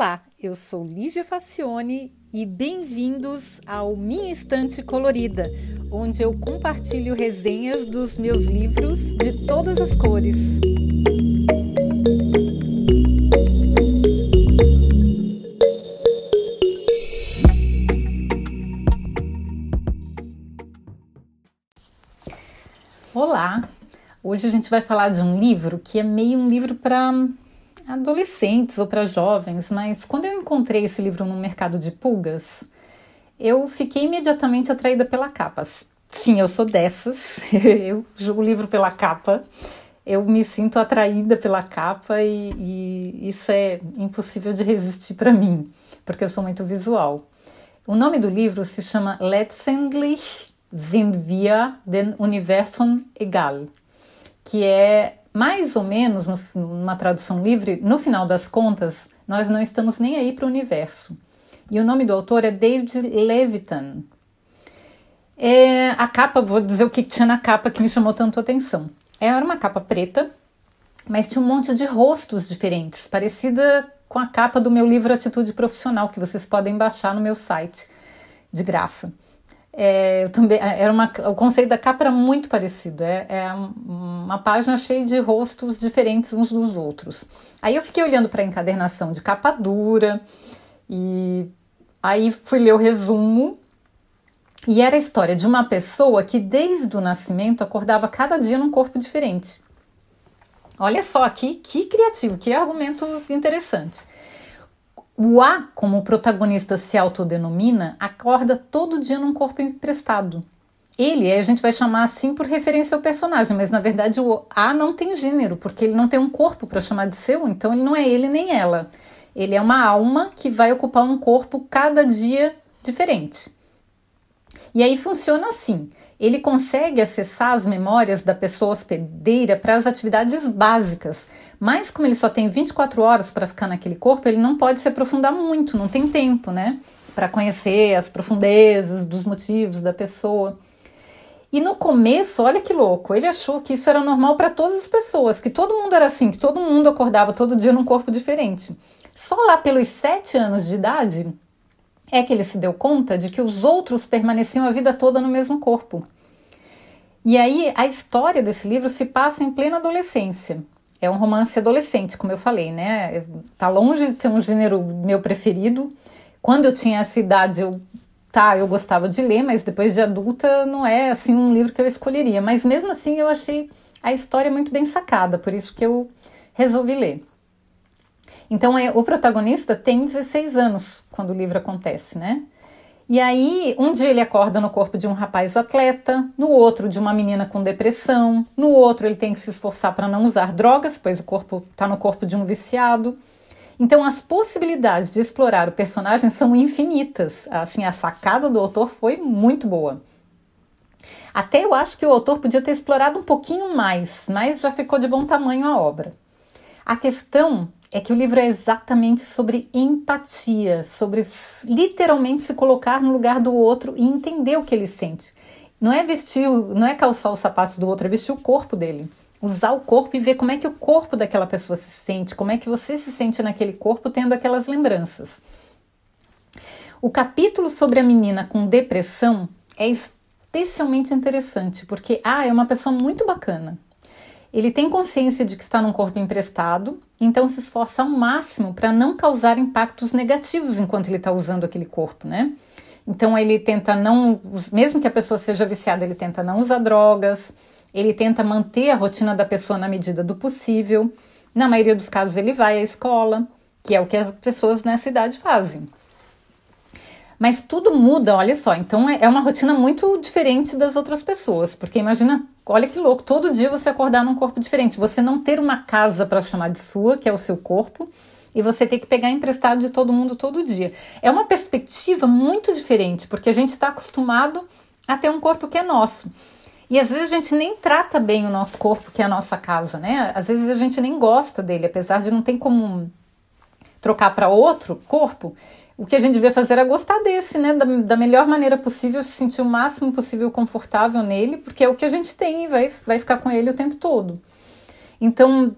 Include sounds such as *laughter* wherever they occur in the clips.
Olá, eu sou Lígia Facione e bem-vindos ao Minha Estante Colorida, onde eu compartilho resenhas dos meus livros de todas as cores. Olá! Hoje a gente vai falar de um livro que é meio um livro para adolescentes ou para jovens, mas quando eu encontrei esse livro no mercado de pulgas, eu fiquei imediatamente atraída pela capa. Sim, eu sou dessas, *laughs* eu julgo o livro pela capa, eu me sinto atraída pela capa e, e isso é impossível de resistir para mim, porque eu sou muito visual. O nome do livro se chama Letztendlich sind wir den Universum egal, que é mais ou menos, no, numa tradução livre, no final das contas, nós não estamos nem aí para o universo. E o nome do autor é David Levitan. É, a capa, vou dizer o que tinha na capa que me chamou tanto atenção. Era uma capa preta, mas tinha um monte de rostos diferentes, parecida com a capa do meu livro Atitude Profissional, que vocês podem baixar no meu site de graça. É, também, é, era uma, o conceito da capa era muito parecido. É, é uma página cheia de rostos diferentes uns dos outros. Aí eu fiquei olhando para a encadernação de capa dura e aí fui ler o resumo. E era a história de uma pessoa que desde o nascimento acordava cada dia num corpo diferente. Olha só aqui, que criativo, que argumento interessante. O A, como o protagonista se autodenomina, acorda todo dia num corpo emprestado. Ele, a gente vai chamar assim por referência ao personagem, mas na verdade o A não tem gênero, porque ele não tem um corpo para chamar de seu, então ele não é ele nem ela. Ele é uma alma que vai ocupar um corpo cada dia diferente. E aí funciona assim: ele consegue acessar as memórias da pessoa hospedeira para as atividades básicas, mas como ele só tem 24 horas para ficar naquele corpo, ele não pode se aprofundar muito, não tem tempo, né? Para conhecer as profundezas dos motivos da pessoa. E no começo, olha que louco, ele achou que isso era normal para todas as pessoas, que todo mundo era assim, que todo mundo acordava todo dia num corpo diferente. Só lá pelos sete anos de idade, é que ele se deu conta de que os outros permaneciam a vida toda no mesmo corpo. E aí a história desse livro se passa em plena adolescência. É um romance adolescente, como eu falei, né? Tá longe de ser um gênero meu preferido. Quando eu tinha essa idade, eu tá, eu gostava de ler, mas depois de adulta não é assim um livro que eu escolheria. Mas mesmo assim eu achei a história muito bem sacada, por isso que eu resolvi ler. Então, é, o protagonista tem 16 anos quando o livro acontece, né? E aí, um dia ele acorda no corpo de um rapaz atleta, no outro de uma menina com depressão, no outro ele tem que se esforçar para não usar drogas, pois o corpo está no corpo de um viciado. Então, as possibilidades de explorar o personagem são infinitas. Assim, a sacada do autor foi muito boa. Até eu acho que o autor podia ter explorado um pouquinho mais, mas já ficou de bom tamanho a obra. A questão é que o livro é exatamente sobre empatia, sobre literalmente se colocar no lugar do outro e entender o que ele sente. Não é vestir, não é calçar os sapatos do outro, é vestir o corpo dele. Usar o corpo e ver como é que o corpo daquela pessoa se sente, como é que você se sente naquele corpo tendo aquelas lembranças. O capítulo sobre a menina com depressão é especialmente interessante, porque ah, é uma pessoa muito bacana. Ele tem consciência de que está num corpo emprestado, então se esforça ao máximo para não causar impactos negativos enquanto ele está usando aquele corpo, né? Então ele tenta não, mesmo que a pessoa seja viciada, ele tenta não usar drogas, ele tenta manter a rotina da pessoa na medida do possível. Na maioria dos casos ele vai à escola, que é o que as pessoas nessa idade fazem. Mas tudo muda, olha só. Então é, é uma rotina muito diferente das outras pessoas, porque imagina, olha que louco, todo dia você acordar num corpo diferente, você não ter uma casa para chamar de sua, que é o seu corpo, e você ter que pegar emprestado de todo mundo todo dia. É uma perspectiva muito diferente, porque a gente está acostumado a ter um corpo que é nosso. E às vezes a gente nem trata bem o nosso corpo, que é a nossa casa, né? Às vezes a gente nem gosta dele, apesar de não ter como trocar para outro corpo o que a gente devia fazer era gostar desse, né? Da, da, melhor maneira possível, se sentir o máximo possível confortável nele, porque é o que a gente tem e vai, vai ficar com ele o tempo todo. Então,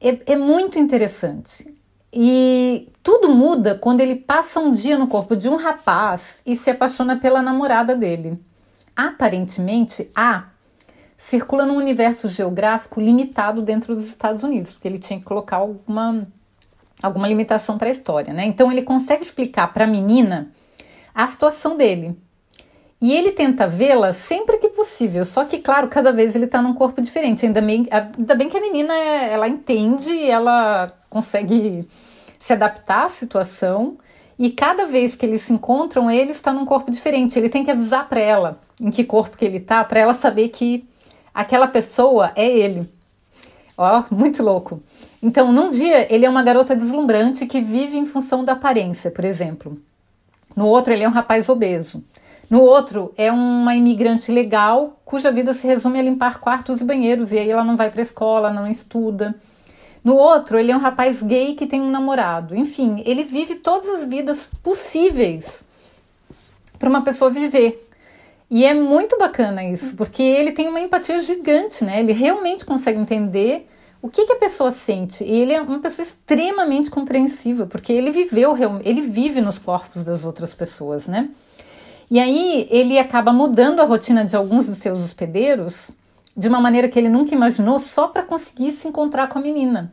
é, é muito interessante. E tudo muda quando ele passa um dia no corpo de um rapaz e se apaixona pela namorada dele. Aparentemente, A circula num universo geográfico limitado dentro dos Estados Unidos, porque ele tinha que colocar alguma, alguma limitação para a história, né? Então ele consegue explicar para a menina a situação dele. E ele tenta vê-la sempre que possível, só que, claro, cada vez ele está num corpo diferente. Ainda bem, ainda bem que a menina ela entende, ela consegue se adaptar à situação, e cada vez que eles se encontram, ele está num corpo diferente. Ele tem que avisar para ela em que corpo que ele está, para ela saber que aquela pessoa é ele. Ó, muito louco. Então, num dia, ele é uma garota deslumbrante que vive em função da aparência, por exemplo. No outro, ele é um rapaz obeso. No outro, é uma imigrante legal cuja vida se resume a limpar quartos e banheiros, e aí ela não vai para escola, não estuda. No outro, ele é um rapaz gay que tem um namorado. Enfim, ele vive todas as vidas possíveis para uma pessoa viver. E é muito bacana isso, porque ele tem uma empatia gigante, né? Ele realmente consegue entender o que, que, a pessoa sente. E ele é uma pessoa extremamente compreensiva, porque ele viveu, ele vive nos corpos das outras pessoas, né? E aí ele acaba mudando a rotina de alguns de seus hospedeiros de uma maneira que ele nunca imaginou, só para conseguir se encontrar com a menina.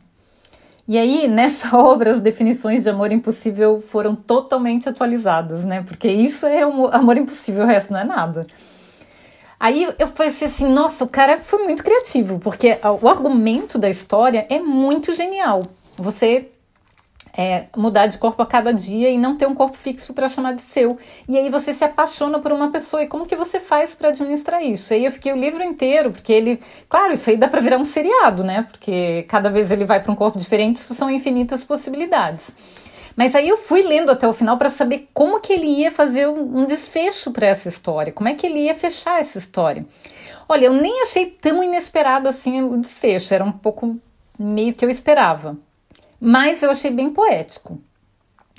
E aí, nessa *laughs* obra, as definições de amor impossível foram totalmente atualizadas, né? Porque isso é um amor impossível, o resto não é nada. Aí eu pensei assim, nossa, o cara foi muito criativo, porque o argumento da história é muito genial. Você é, mudar de corpo a cada dia e não ter um corpo fixo para chamar de seu. E aí você se apaixona por uma pessoa. E como que você faz para administrar isso? Aí eu fiquei o livro inteiro, porque ele. Claro, isso aí dá para virar um seriado, né? Porque cada vez ele vai para um corpo diferente, isso são infinitas possibilidades. Mas aí eu fui lendo até o final para saber como que ele ia fazer um, um desfecho para essa história, como é que ele ia fechar essa história. Olha, eu nem achei tão inesperado assim o desfecho, era um pouco meio que eu esperava mas eu achei bem poético.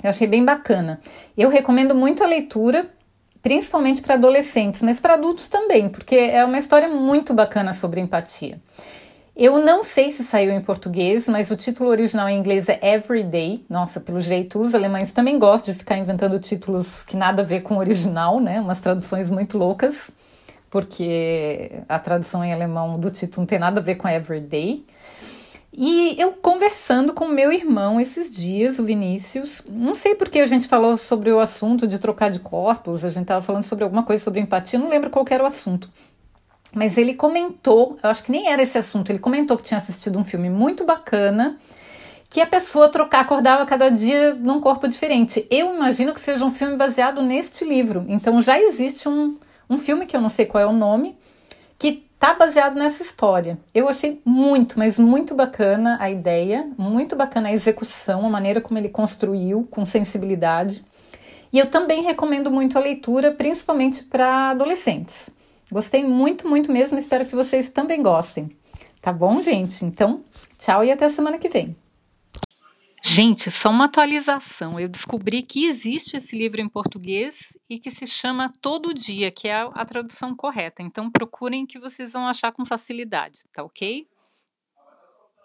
Eu achei bem bacana. Eu recomendo muito a leitura, principalmente para adolescentes, mas para adultos também, porque é uma história muito bacana sobre empatia. Eu não sei se saiu em português, mas o título original em inglês é Everyday. Nossa, pelo jeito, os alemães também gostam de ficar inventando títulos que nada a ver com o original, né? Umas traduções muito loucas, porque a tradução em alemão do título não tem nada a ver com Everyday. E eu conversando com meu irmão esses dias, o Vinícius, não sei porque a gente falou sobre o assunto de trocar de corpos, a gente estava falando sobre alguma coisa sobre empatia, não lembro qual era o assunto. Mas ele comentou, eu acho que nem era esse assunto, ele comentou que tinha assistido um filme muito bacana, que a pessoa trocar, acordava cada dia num corpo diferente. Eu imagino que seja um filme baseado neste livro. Então já existe um, um filme que eu não sei qual é o nome, que tá baseado nessa história. Eu achei muito, mas muito bacana a ideia, muito bacana a execução, a maneira como ele construiu, com sensibilidade. E eu também recomendo muito a leitura, principalmente para adolescentes. Gostei muito, muito mesmo, espero que vocês também gostem. Tá bom, gente? Então, tchau e até semana que vem. Gente, só uma atualização. Eu descobri que existe esse livro em português e que se chama Todo Dia, que é a, tradução correta. Então procurem que vocês vão achar com facilidade, tá ok?